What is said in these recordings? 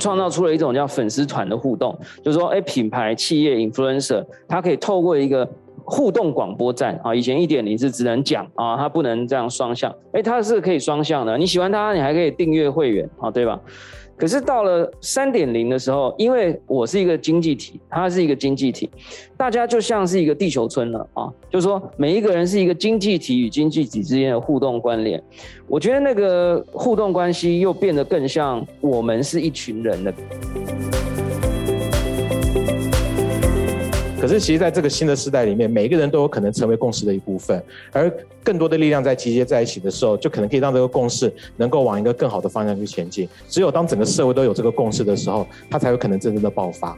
创造出了一种叫粉丝团的互动，就是说，哎，品牌、企业、influencer，它可以透过一个互动广播站啊，以前一点零是只能讲啊，它不能这样双向，哎，它是可以双向的，你喜欢它，你还可以订阅会员啊，对吧？可是到了三点零的时候，因为我是一个经济体，它是一个经济体，大家就像是一个地球村了啊，就是说每一个人是一个经济体与经济体之间的互动关联，我觉得那个互动关系又变得更像我们是一群人了。可是，其实，在这个新的时代里面，每一个人都有可能成为共识的一部分，而更多的力量在集结在一起的时候，就可能可以让这个共识能够往一个更好的方向去前进。只有当整个社会都有这个共识的时候，它才有可能真正的爆发。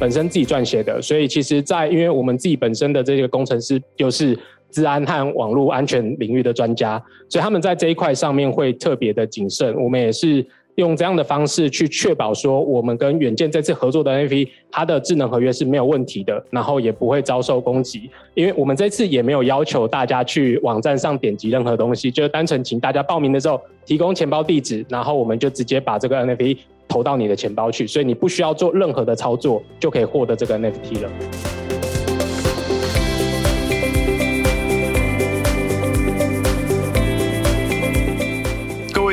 本身自己撰写的，所以其实，在因为我们自己本身的这个工程师就是。治安和网络安全领域的专家，所以他们在这一块上面会特别的谨慎。我们也是用这样的方式去确保说，我们跟远见这次合作的 NFT，它的智能合约是没有问题的，然后也不会遭受攻击。因为我们这次也没有要求大家去网站上点击任何东西，就是单纯请大家报名的时候提供钱包地址，然后我们就直接把这个 NFT 投到你的钱包去，所以你不需要做任何的操作，就可以获得这个 NFT 了。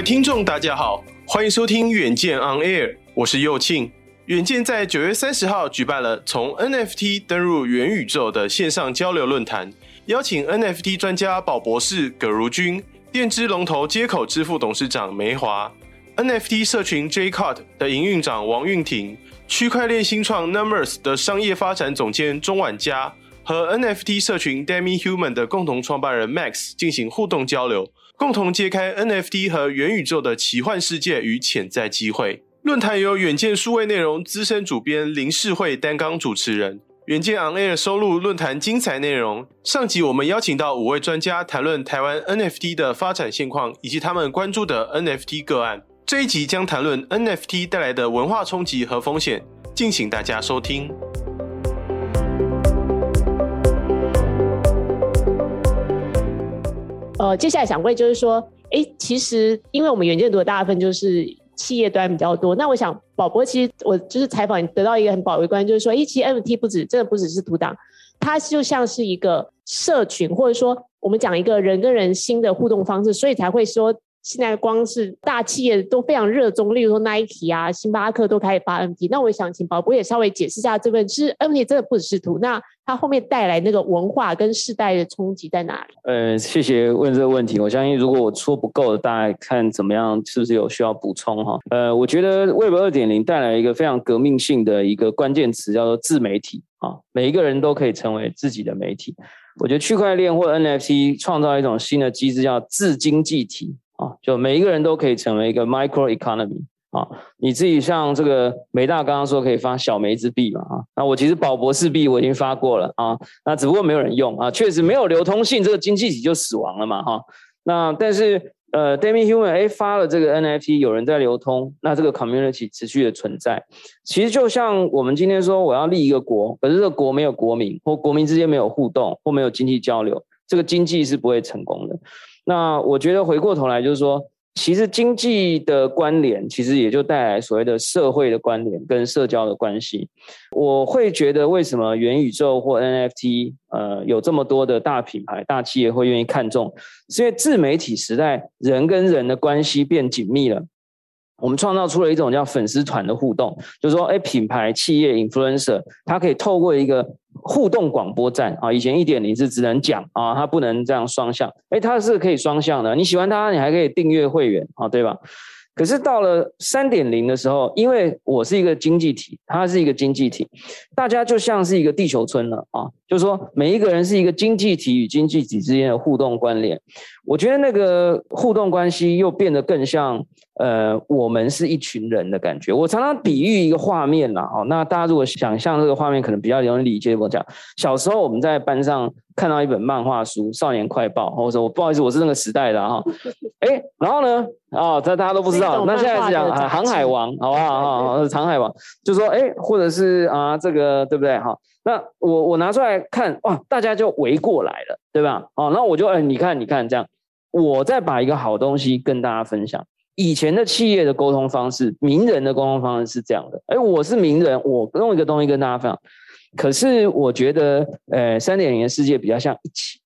听众大家好，欢迎收听远见 On Air，我是佑庆。远见在九月三十号举办了从 NFT 登入元宇宙的线上交流论坛，邀请 NFT 专家宝博士葛如君、电支龙头接口支付董事长梅华、NFT 社群 Jcot 的营运长王韵婷、区块链新创 Numbers 的商业发展总监钟婉佳和 NFT 社群 Demihuman 的共同创办人 Max 进行互动交流。共同揭开 NFT 和元宇宙的奇幻世界与潜在机会。论坛由远见数位内容资深主编林世慧担纲主持人。远见 On Air 收录论坛精彩内容。上集我们邀请到五位专家谈论台湾 NFT 的发展现况以及他们关注的 NFT 个案。这一集将谈论 NFT 带来的文化冲击和风险，敬请大家收听。呃，接下来想问就是说，哎、其实因为我们远见读的大部分就是企业端比较多，那我想宝博，其实我就是采访得到一个很宝贵观，就是说，哎、欸，其实 NFT 不止，真的不只是图档，它就像是一个社群，或者说我们讲一个人跟人心的互动方式，所以才会说。现在光是大企业都非常热衷，例如说 Nike 啊、星巴克都开始发 NFT。那我想请宝博也稍微解释一下这份，其实 NFT 真的不只是图，那它后面带来那个文化跟世代的冲击在哪里？呃，谢谢问这个问题。我相信如果我说不够，大家看怎么样，是不是有需要补充哈？呃，我觉得 Web 二点零带来一个非常革命性的一个关键词，叫做自媒体啊，每一个人都可以成为自己的媒体。我觉得区块链或 NFT 创造一种新的机制，叫自经济体。啊，就每一个人都可以成为一个 micro economy 啊，你自己像这个美大刚刚说可以发小梅之币嘛啊，那我其实宝博士币我已经发过了啊，那只不过没有人用啊，确实没有流通性，这个经济体就死亡了嘛哈。那但是呃，Demihuman 哎发了这个 NFT，有人在流通，那这个 community 持续的存在。其实就像我们今天说我要立一个国，可是这个国没有国民，或国民之间没有互动，或没有经济交流，这个经济是不会成功的。那我觉得回过头来就是说，其实经济的关联，其实也就带来所谓的社会的关联跟社交的关系。我会觉得为什么元宇宙或 NFT，呃，有这么多的大品牌、大企业会愿意看中，是因为自媒体时代，人跟人的关系变紧密了。我们创造出了一种叫粉丝团的互动，就是说，哎，品牌、企业、influencer，它可以透过一个互动广播站啊，以前一点零是只能讲啊，它不能这样双向，哎，它是可以双向的，你喜欢它，你还可以订阅会员啊，对吧？可是到了三点零的时候，因为我是一个经济体，它是一个经济体，大家就像是一个地球村了啊，就是说每一个人是一个经济体与经济体之间的互动关联，我觉得那个互动关系又变得更像呃，我们是一群人的感觉。我常常比喻一个画面啦，哦，那大家如果想象这个画面，可能比较容易理解。我讲小时候我们在班上看到一本漫画书《少年快报》，我说我不好意思，我是那个时代的哈。哎，然后呢，啊，这大家都不知道。那现在是讲《航海王》，好不好？哈，是《航海王》，就说哎，或者是啊，这个对不对？哈，那我我拿出来看，哇，大家就围过来了，对吧？哦，那我就哎，你看，你看，这样，我再把一个好东西跟大家分享。以前的企业的沟通方式，名人的沟通方式是这样的。哎，我是名人，我用一个东西跟大家分享。可是我觉得，呃，三点零的世界比较像一起，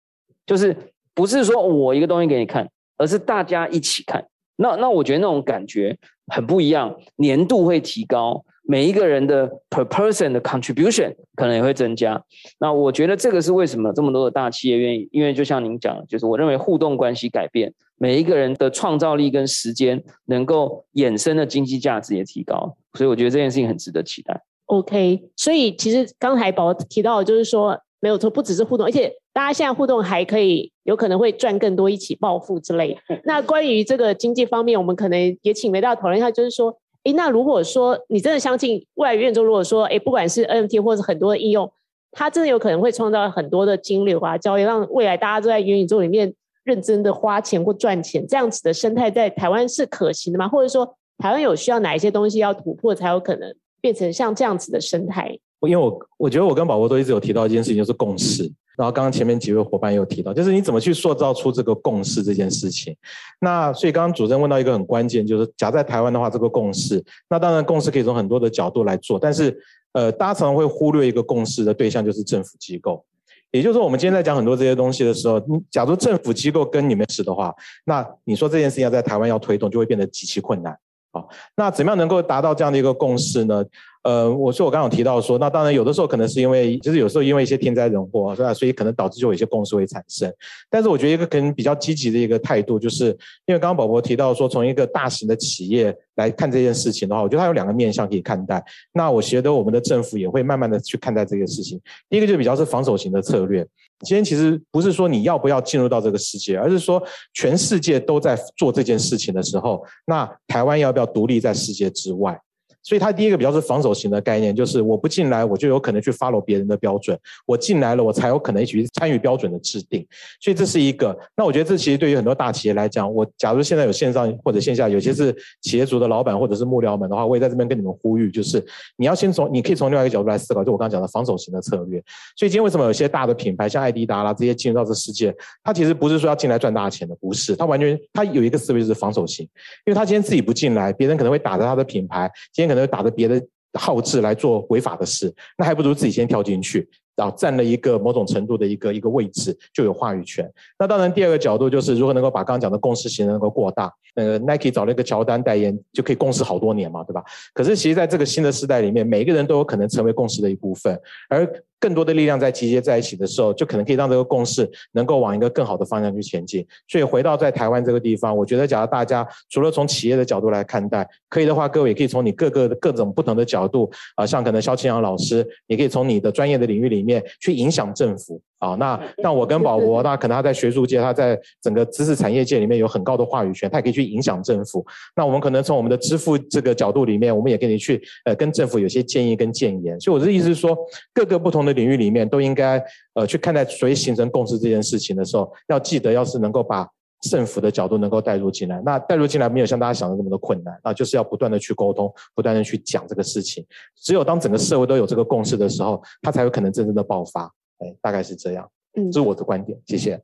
就是不是说我一个东西给你看，而是大家一起看。那那我觉得那种感觉很不一样，粘度会提高，每一个人的 per person 的 contribution 可能也会增加。那我觉得这个是为什么这么多的大企业愿意，因为就像您讲，就是我认为互动关系改变，每一个人的创造力跟时间能够衍生的经济价值也提高，所以我觉得这件事情很值得期待。OK，所以其实刚才宝宝提到的就是说，没有错，不只是互动，而且大家现在互动还可以有可能会赚更多，一起暴富之类。那关于这个经济方面，我们可能也请梅大讨论一下，就是说，诶，那如果说你真的相信未来元宇宙，如果说，诶，不管是 NFT 或者很多的应用，它真的有可能会创造很多的金流啊，交易，让未来大家都在元宇宙里面认真的花钱或赚钱，这样子的生态在台湾是可行的吗？或者说，台湾有需要哪一些东西要突破才有可能？变成像这样子的生态，因为我我觉得我跟宝宝都一直有提到一件事情，就是共识。然后刚刚前面几位伙伴也有提到，就是你怎么去塑造出这个共识这件事情。那所以刚刚主持人问到一个很关键，就是假在台湾的话，这个共识，那当然共识可以从很多的角度来做，但是呃，大家常常会忽略一个共识的对象，就是政府机构。也就是说，我们今天在讲很多这些东西的时候，假如政府机构跟你们是的话，那你说这件事情要在台湾要推动，就会变得极其困难。好，那怎么样能够达到这样的一个共识呢？呃，我说我刚刚提到说，那当然有的时候可能是因为，就是有时候因为一些天灾人祸，是吧？所以可能导致就有一些共识会产生。但是我觉得一个可能比较积极的一个态度，就是因为刚刚宝宝提到说，从一个大型的企业来看这件事情的话，我觉得它有两个面向可以看待。那我觉得我们的政府也会慢慢的去看待这个事情。第一个就比较是防守型的策略。今天其实不是说你要不要进入到这个世界，而是说全世界都在做这件事情的时候，那台湾要不要独立在世界之外？所以它第一个比较是防守型的概念，就是我不进来，我就有可能去 follow 别人的标准；我进来了，我才有可能一起去参与标准的制定。所以这是一个。那我觉得这其实对于很多大企业来讲，我假如现在有线上或者线下，有些是企业主的老板或者是幕僚们的话，我也在这边跟你们呼吁，就是你要先从，你可以从另外一个角度来思考，就我刚刚讲的防守型的策略。所以今天为什么有些大的品牌像爱迪达啦这些进入到这世界，它其实不是说要进来赚大钱的，不是，它完全它有一个思维就是防守型，因为它今天自己不进来，别人可能会打着它的品牌，今天可能打着别的。号志来做违法的事，那还不如自己先跳进去，然后占了一个某种程度的一个一个位置，就有话语权。那当然，第二个角度就是如何能够把刚刚讲的共识型能够过大。那个 Nike 找了一个乔丹代言，就可以共识好多年嘛，对吧？可是其实在这个新的时代里面，每个人都有可能成为共识的一部分，而更多的力量在集结在一起的时候，就可能可以让这个共识能够往一个更好的方向去前进。所以回到在台湾这个地方，我觉得假如大家除了从企业的角度来看待，可以的话，各位也可以从你各个各种不同的角度啊，像可能肖清扬老师，也可以从你的专业的领域里面去影响政府。啊，那那我跟宝博，那可能他在学术界，他在整个知识产业界里面有很高的话语权，他也可以去影响政府。那我们可能从我们的支付这个角度里面，我们也可以去呃跟政府有些建议跟建言。所以我的意思是说，各个不同的领域里面都应该呃去看待，所以形成共识这件事情的时候，要记得要是能够把政府的角度能够带入进来。那带入进来没有像大家想的那么的困难，那就是要不断的去沟通，不断的去讲这个事情。只有当整个社会都有这个共识的时候，它才有可能真正的爆发。哎，大概是这样，嗯，这是我的观点，谢谢。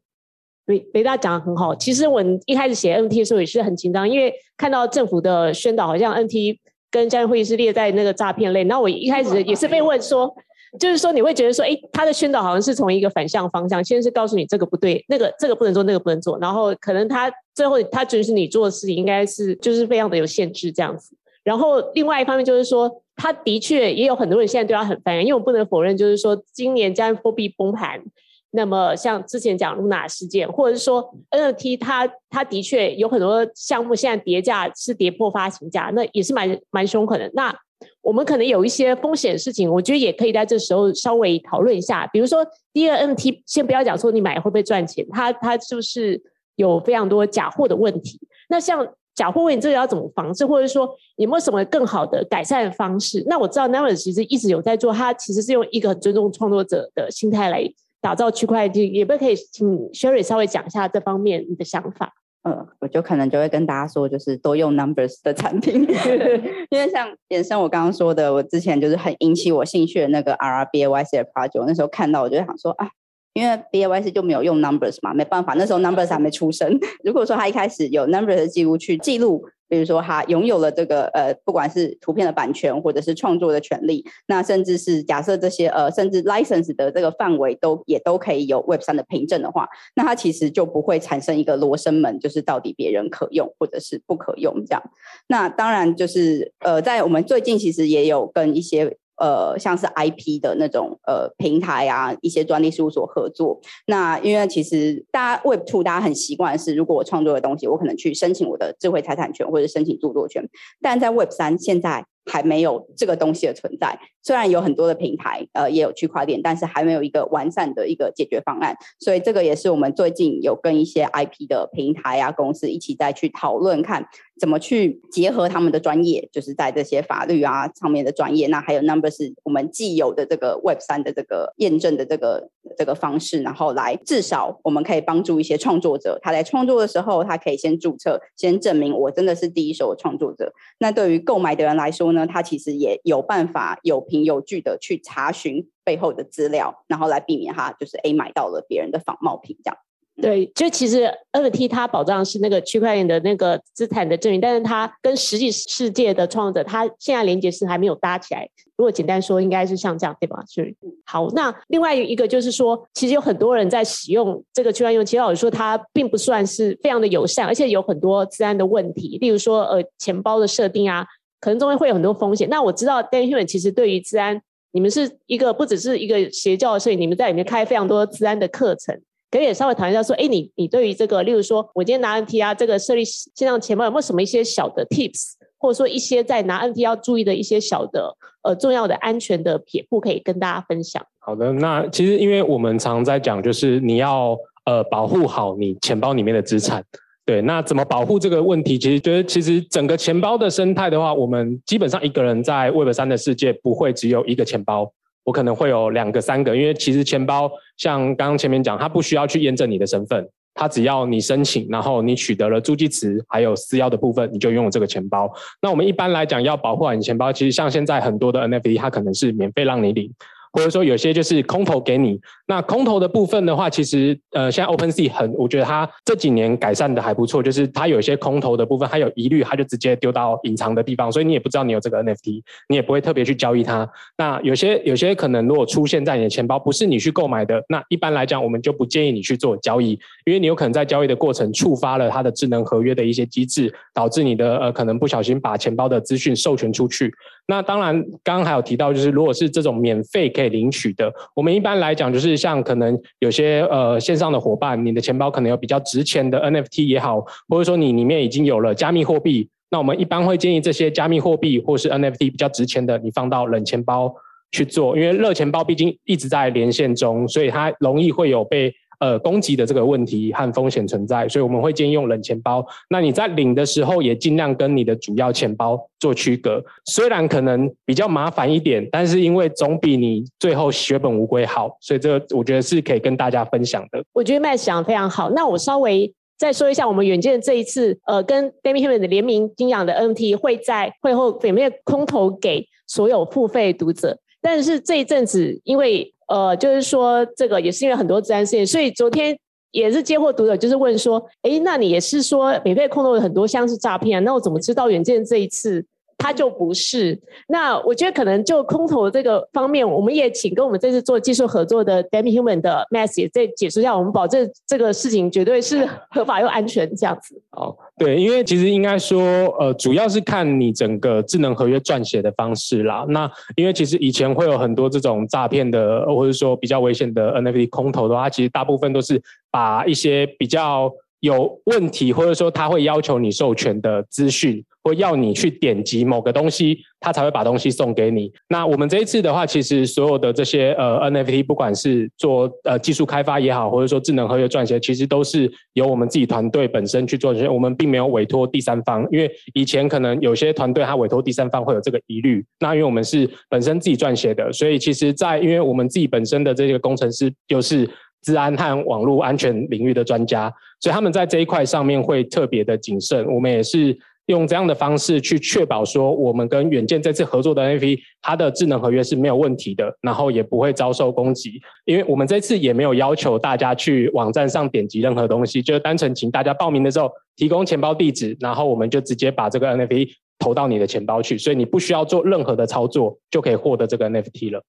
北北大讲的很好，其实我一开始写 NFT 的时候也是很紧张，因为看到政府的宣导，好像 NFT 跟家庭会议是列在那个诈骗类，然后我一开始也是被问说，就是说你会觉得说，哎，他的宣导好像是从一个反向方向，先是告诉你这个不对，那个这个不能做，那个不能做，然后可能他最后他觉得是你做的事情应该是就是非常的有限制这样子，然后另外一方面就是说。他的确也有很多人现在对他很反感，因为我不能否认，就是说今年加密货币崩盘，那么像之前讲露娜事件，或者是说 NFT，它它的确有很多项目现在跌价是跌破发行价，那也是蛮蛮凶狠的。那我们可能有一些风险事情，我觉得也可以在这时候稍微讨论一下，比如说第二 NFT，先不要讲说你买会不会赚钱，它它就是有非常多假货的问题？那像。假货问题这个要怎么防治，或者说有没有什么更好的改善方式？那我知道 Naver 其实一直有在做，他其实是用一个很尊重创作者的心态来打造区块链，也不可以请 Sherry 稍微讲一下这方面你的想法？呃，我就可能就会跟大家说，就是多用 Numbers 的产品，因为像延伸我刚刚说的，我之前就是很引起我兴趣的那个 R B A Y C 的 project，那时候看到我就想说啊。因为 BAYC 就没有用 numbers 嘛，没办法，那时候 numbers 还没出生。如果说他一开始有 numbers 的记录去记录，比如说他拥有了这个呃，不管是图片的版权或者是创作的权利，那甚至是假设这些呃，甚至 license 的这个范围都也都可以有 Web 三的凭证的话，那它其实就不会产生一个罗生门，就是到底别人可用或者是不可用这样。那当然就是呃，在我们最近其实也有跟一些。呃，像是 IP 的那种呃平台啊，一些专利事务所合作。那因为其实大家 Web Two 大家很习惯是，如果我创作的东西，我可能去申请我的智慧财产权或者申请著作权。但在 Web 三现在还没有这个东西的存在。虽然有很多的平台，呃，也有区块链，但是还没有一个完善的一个解决方案。所以这个也是我们最近有跟一些 IP 的平台啊公司一起在去讨论看。怎么去结合他们的专业，就是在这些法律啊上面的专业，那还有 Number 是我们既有的这个 Web 三的这个验证的这个这个方式，然后来至少我们可以帮助一些创作者，他在创作的时候，他可以先注册，先证明我真的是第一手创作者。那对于购买的人来说呢，他其实也有办法有凭有据的去查询背后的资料，然后来避免他就是 A 买到了别人的仿冒品这样。对，就其实 NFT 它保障是那个区块链的那个资产的证明，但是它跟实际世界的创作者，它现在连接是还没有搭起来。如果简单说，应该是像这样，对吧？是。好，那另外一个就是说，其实有很多人在使用这个区块链，其实老实说，它并不算是非常的友善，而且有很多治安的问题，例如说呃钱包的设定啊，可能中间会有很多风险。那我知道 Dan Human 其实对于治安，你们是一个不只是一个邪教的，所以你们在里面开非常多治安的课程。可以稍微谈一下，说，哎，你你对于这个，例如说，我今天拿 NFT 啊，这个设立线上钱包有没有什么一些小的 tips，或者说一些在拿 NFT 要注意的一些小的呃重要的安全的撇步，可以跟大家分享？好的，那其实因为我们常在讲，就是你要呃保护好你钱包里面的资产，对，那怎么保护这个问题？其实觉得其实整个钱包的生态的话，我们基本上一个人在 Web 三的世界不会只有一个钱包。我可能会有两个、三个，因为其实钱包像刚刚前面讲，它不需要去验证你的身份，它只要你申请，然后你取得了助记词，还有私钥的部分，你就拥有这个钱包。那我们一般来讲要保护好你钱包，其实像现在很多的 NFT，它可能是免费让你领。或者说有些就是空投给你，那空投的部分的话，其实呃，现在 OpenSea 很，我觉得它这几年改善的还不错，就是它有些空投的部分，它有疑虑，它就直接丢到隐藏的地方，所以你也不知道你有这个 NFT，你也不会特别去交易它。那有些有些可能如果出现在你的钱包，不是你去购买的，那一般来讲，我们就不建议你去做交易，因为你有可能在交易的过程触发了它的智能合约的一些机制，导致你的呃可能不小心把钱包的资讯授权出去。那当然，刚刚还有提到，就是如果是这种免费可以领取的，我们一般来讲就是像可能有些呃线上的伙伴，你的钱包可能有比较值钱的 NFT 也好，或者说你里面已经有了加密货币，那我们一般会建议这些加密货币或是 NFT 比较值钱的，你放到冷钱包去做，因为热钱包毕竟一直在连线中，所以它容易会有被。呃，攻击的这个问题和风险存在，所以我们会建议用冷钱包。那你在领的时候也尽量跟你的主要钱包做区隔，虽然可能比较麻烦一点，但是因为总比你最后血本无归好，所以这个我觉得是可以跟大家分享的。我觉得 Max 讲得非常好。那我稍微再说一下，我们远见这一次呃跟 d a m i Human 的联名金养的 NT 会在会后里面空投给所有付费读者，但是这一阵子因为。呃，就是说这个也是因为很多资安事件，所以昨天也是接获读者就是问说，诶，那你也是说免费空投有很多像是诈骗啊？那我怎么知道远见这一次它就不是？那我觉得可能就空投这个方面，我们也请跟我们这次做技术合作的 DemiHuman 的 Max 也再解释一下，我们保证这个事情绝对是合法又安全这样子。哦。对，因为其实应该说，呃，主要是看你整个智能合约撰写的方式啦。那因为其实以前会有很多这种诈骗的，或者说比较危险的 NFT 空投的话，其实大部分都是把一些比较有问题，或者说他会要求你授权的资讯，或要你去点击某个东西，他才会把东西送给你。那我们这一次的话，其实所有的这些呃 NFT，不管是做呃技术开发也好，或者说智能合约撰写，其实都是由我们自己团队本身去做。我们并没有委托第三方，因为以前可能有些团队他委托第三方会有这个疑虑。那因为我们是本身自己撰写的，所以其实在因为我们自己本身的这个工程师又是。治安和网络安全领域的专家，所以他们在这一块上面会特别的谨慎。我们也是用这样的方式去确保说，我们跟远见这次合作的 NFT，它的智能合约是没有问题的，然后也不会遭受攻击。因为我们这次也没有要求大家去网站上点击任何东西，就单纯请大家报名的时候提供钱包地址，然后我们就直接把这个 NFT 投到你的钱包去，所以你不需要做任何的操作，就可以获得这个 NFT 了。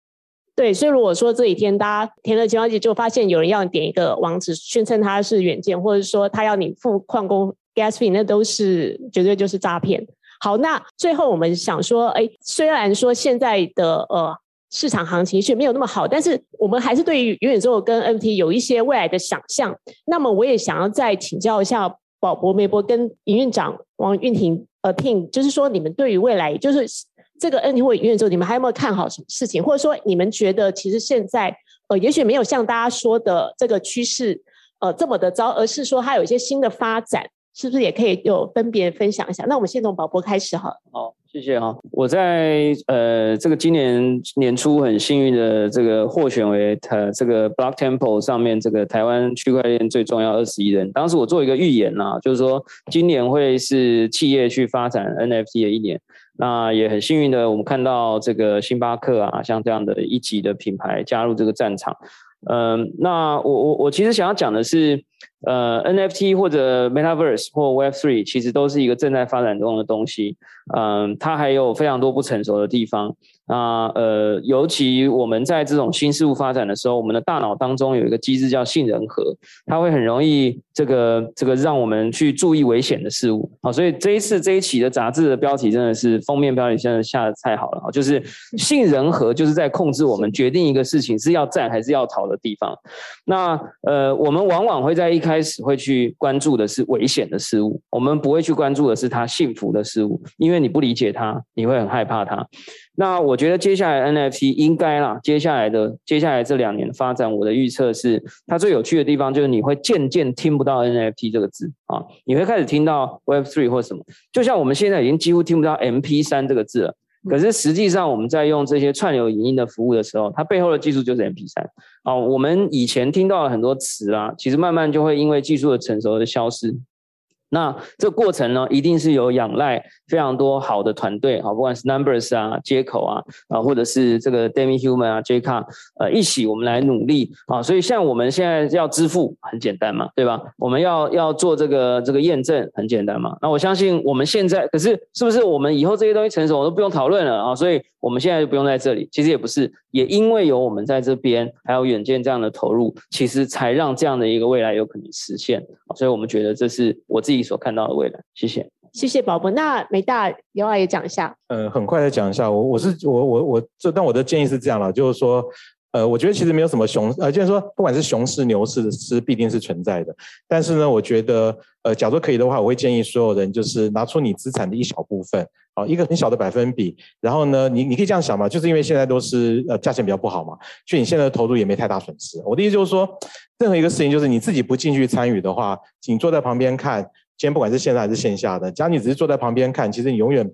对，所以如果说这几天大家填了钱包地址，就发现有人要你点一个网址，宣称他是远见，或者说他要你付矿工 gas fee，那都是绝对就是诈骗。好，那最后我们想说，哎，虽然说现在的呃市场行情是没有那么好，但是我们还是对于元宇宙跟 NFT 有一些未来的想象。那么我也想要再请教一下宝博、梅博跟营运长王韵婷呃 team，就是说你们对于未来就是。这个 NFT 或元宇宙，你们还有没有看好什么事情？或者说，你们觉得其实现在呃，也许没有像大家说的这个趋势呃这么的糟，而是说它有一些新的发展，是不是也可以有分别分享一下？那我们先从宝博开始哈。好，谢谢哈。我在呃这个今年年初很幸运的这个获选为呃这个 Block Temple 上面这个台湾区块链最重要二十一人。当时我做一个预言呐，就是说今年会是企业去发展 NFT 的一年。那也很幸运的，我们看到这个星巴克啊，像这样的一级的品牌加入这个战场。嗯、那我我我其实想要讲的是，呃，NFT 或者 Metaverse 或 Web3 其实都是一个正在发展中的东西。嗯、它还有非常多不成熟的地方。那呃，尤其我们在这种新事物发展的时候，我们的大脑当中有一个机制叫杏仁核，它会很容易这个这个让我们去注意危险的事物。好，所以这一次这一期的杂志的标题真的是封面标题，现在下的太好了啊！就是杏仁核就是在控制我们决定一个事情是要战还是要逃的地方。那呃，我们往往会在一开始会去关注的是危险的事物，我们不会去关注的是它幸福的事物，因为你不理解它，你会很害怕它。那我觉得接下来 NFT 应该啦，接下来的接下来这两年的发展，我的预测是，它最有趣的地方就是你会渐渐听不到 NFT 这个字啊，你会开始听到 Web3 或什么，就像我们现在已经几乎听不到 MP3 这个字了。可是实际上我们在用这些串流影音的服务的时候，它背后的技术就是 MP3 啊。我们以前听到了很多词啊，其实慢慢就会因为技术的成熟而消失。那这个过程呢，一定是有仰赖非常多好的团队啊，不管是 Numbers 啊、接口啊，啊，或者是这个 Demi Human 啊、J.K. 呃，一起我们来努力啊。所以像我们现在要支付很简单嘛，对吧？我们要要做这个这个验证很简单嘛。那我相信我们现在，可是是不是我们以后这些东西成熟，我都不用讨论了啊？所以我们现在就不用在这里。其实也不是，也因为有我们在这边，还有远见这样的投入，其实才让这样的一个未来有可能实现。所以我们觉得这是我自己。所看到的未来，谢谢，谢谢宝宝。那美大刘老也讲一下，嗯，很快的讲一下。我我是我我我这，但我的建议是这样了，就是说，呃，我觉得其实没有什么熊，呃，就是说，不管是熊市牛市是必定是存在的。但是呢，我觉得，呃，假如可以的话，我会建议所有人就是拿出你资产的一小部分，啊，一个很小的百分比。然后呢，你你可以这样想嘛，就是因为现在都是呃价钱比较不好嘛，所以你现在的投入也没太大损失。我的意思就是说，任何一个事情，就是你自己不进去参与的话，请坐在旁边看。今天不管是线上还是线下的，只要你只是坐在旁边看，其实你永远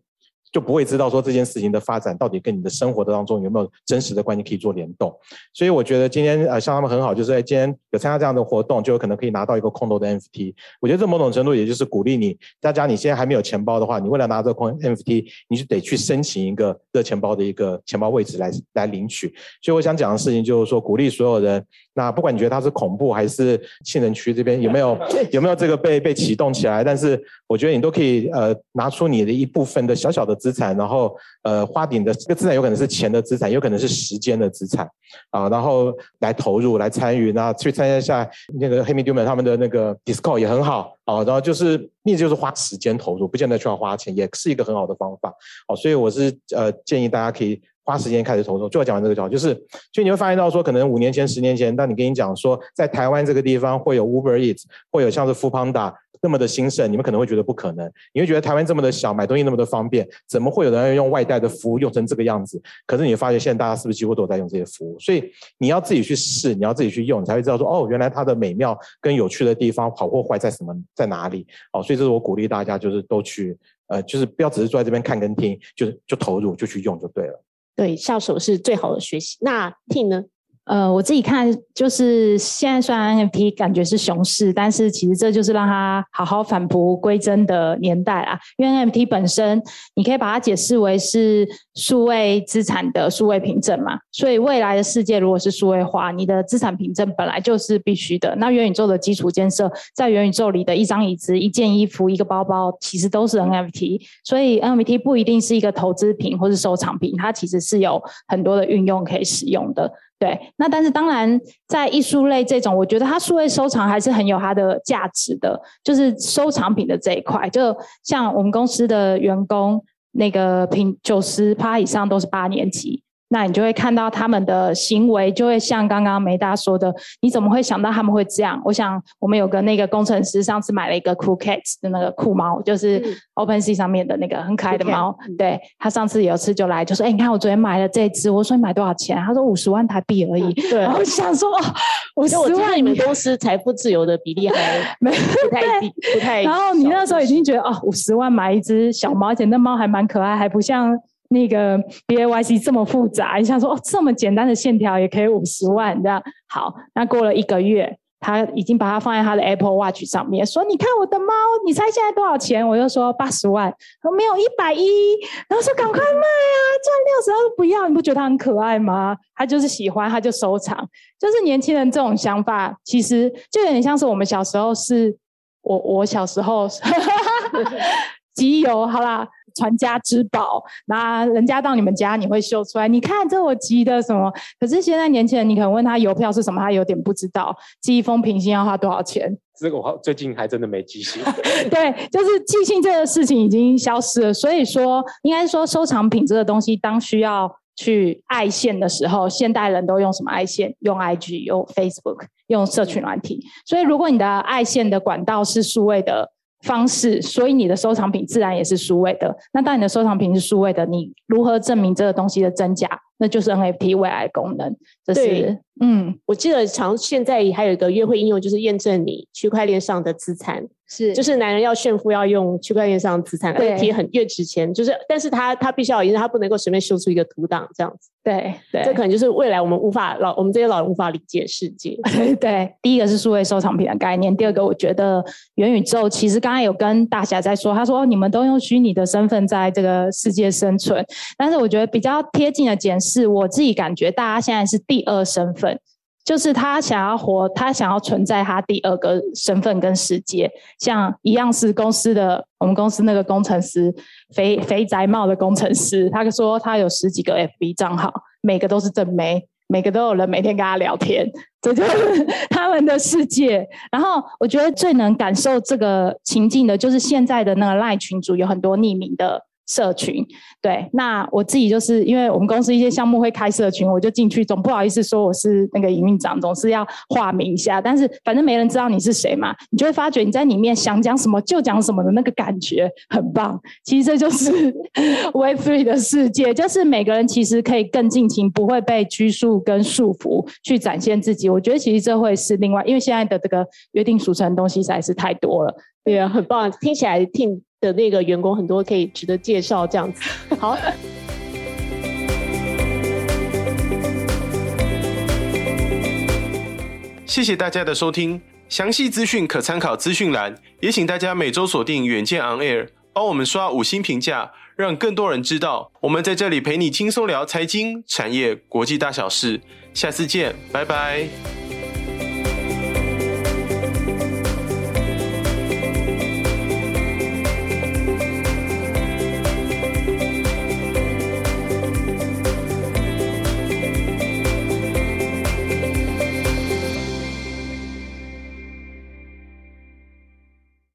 就不会知道说这件事情的发展到底跟你的生活的当中有没有真实的关系可以做联动。所以我觉得今天呃像他们很好，就是在今天有参加这样的活动，就有可能可以拿到一个空投的 NFT。我觉得这某种程度也就是鼓励你，大家你现在还没有钱包的话，你为了拿这个空 NFT，你就得去申请一个热钱包的一个钱包位置来来领取。所以我想讲的事情就是说，鼓励所有人。那不管你觉得它是恐怖还是性能区这边有没有有没有这个被被启动起来，但是我觉得你都可以呃拿出你的一部分的小小的资产，然后呃花点的这个资产有可能是钱的资产，有可能是时间的资产。啊，然后来投入来参与，那去参加一下那个黑米丢们他们的那个 d i s c o 也很好好，然后就是意思就是花时间投入，不见得需要花钱，也是一个很好的方法好，所以我是呃建议大家可以花时间开始投入。就要讲完这个就好，就是，就你会发现到说，可能五年前、十年前，当你跟你讲说，在台湾这个地方会有 Uber Eats，会有像是 f o o Panda，那么的兴盛，你们可能会觉得不可能。你会觉得台湾这么的小，买东西那么的方便，怎么会有人要用外带的服务用成这个样子？可是你会发现，现在大家是不是几乎都在用这些服务？所以你要自己去试，你要自己去用，你才会知道说，哦，原来它的美妙跟有趣的地方，好或坏在什么，在哪里？哦，所以这是我鼓励大家，就是都去，呃，就是不要只是坐在这边看跟听，就是就投入就去用就对了。对，下手是最好的学习。那 T 呢？呃，我自己看就是现在虽然 NFT 感觉是熊市，但是其实这就是让它好好返璞归真的年代啊。因为 NFT 本身，你可以把它解释为是数位资产的数位凭证嘛。所以未来的世界如果是数位化，你的资产凭证本来就是必须的。那元宇宙的基础建设，在元宇宙里的一张椅子、一件衣服、一个包包，其实都是 NFT。所以 NFT 不一定是一个投资品或是收藏品，它其实是有很多的运用可以使用的。对，那但是当然，在艺术类这种，我觉得它数位收藏还是很有它的价值的，就是收藏品的这一块，就像我们公司的员工，那个平九十趴以上都是八年级。那你就会看到他们的行为，就会像刚刚梅大说的，你怎么会想到他们会这样？我想我们有个那个工程师上次买了一个酷 cats 的那个酷猫，就是 OpenSea 上面的那个很可爱的猫。嗯、对，他上次有一次就来就说：“哎、欸，你看我昨天买了这只。”我说：“你买多少钱？”他说：“五十万台币而已。嗯”对，然后我想说：“哦五十万，你们公司财富自由的比例还 没不太低，不太。”然后你那时候已经觉得哦，五十万买一只小猫，而且那猫还蛮可爱，还不像。那个 B A Y C 这么复杂，你想说哦，这么简单的线条也可以五十万这样？好，那过了一个月，他已经把它放在他的 Apple Watch 上面，说你看我的猫，你猜现在多少钱？我就说八十万，说没有一百一，然后说赶快卖啊，赚六十都不要，你不觉得它很可爱吗？他就是喜欢，他就收藏，就是年轻人这种想法，其实就有点像是我们小时候是，是我我小时候 集邮，好啦。传家之宝，那人家到你们家，你会秀出来。你看这我集的什么？可是现在年轻人，你可能问他邮票是什么，他有点不知道。寄一封平信要花多少钱？这个我最近还真的没寄信。对，就是寄信这个事情已经消失了。所以说，应该说收藏品这个东西，当需要去爱线的时候，现代人都用什么爱线？用 IG，用 Facebook，用社群软体。所以，如果你的爱线的管道是数位的。方式，所以你的收藏品自然也是数位的。那当你的收藏品是数位的，你如何证明这个东西的真假？那就是 NFT 未来功能。这是，嗯，我记得常现在还有一个约会应用，就是验证你区块链上的资产。是，就是男人要炫富要用区块链上的资产，NFT 很越值钱。就是，但是他他必须要，因为他不能够随便秀出一个图档这样子。对对，这可能就是未来我们无法老我们这些老人无法理解世界。对，第一个是数位收藏品的概念，第二个我觉得元宇宙其实刚才有跟大侠在说，他说你们都用虚拟的身份在这个世界生存，但是我觉得比较贴近的解释，是我自己感觉大家现在是第二身份。就是他想要活，他想要存在他第二个身份跟世界，像一样是公司的，我们公司那个工程师，肥肥宅帽的工程师，他说他有十几个 FB 账号，每个都是正妹，每个都有人每天跟他聊天，这就是 他们的世界。然后我觉得最能感受这个情境的，就是现在的那个赖群主有很多匿名的。社群，对，那我自己就是因为我们公司一些项目会开社群，我就进去，总不好意思说我是那个营运长，总是要化名一下。但是反正没人知道你是谁嘛，你就会发觉你在里面想讲什么就讲什么的那个感觉很棒。其实这就是 Web3 的世界，就是每个人其实可以更尽情，不会被拘束跟束缚去展现自己。我觉得其实这会是另外，因为现在的这个约定俗成的东西实在是太多了。对啊，很棒，听起来听。的那个员工很多可以值得介绍，这样子。好，谢谢大家的收听，详细资讯可参考资讯栏，也请大家每周锁定远见 On Air，帮我们刷五星评价，让更多人知道我们在这里陪你轻松聊财经、产业、国际大小事。下次见，拜拜。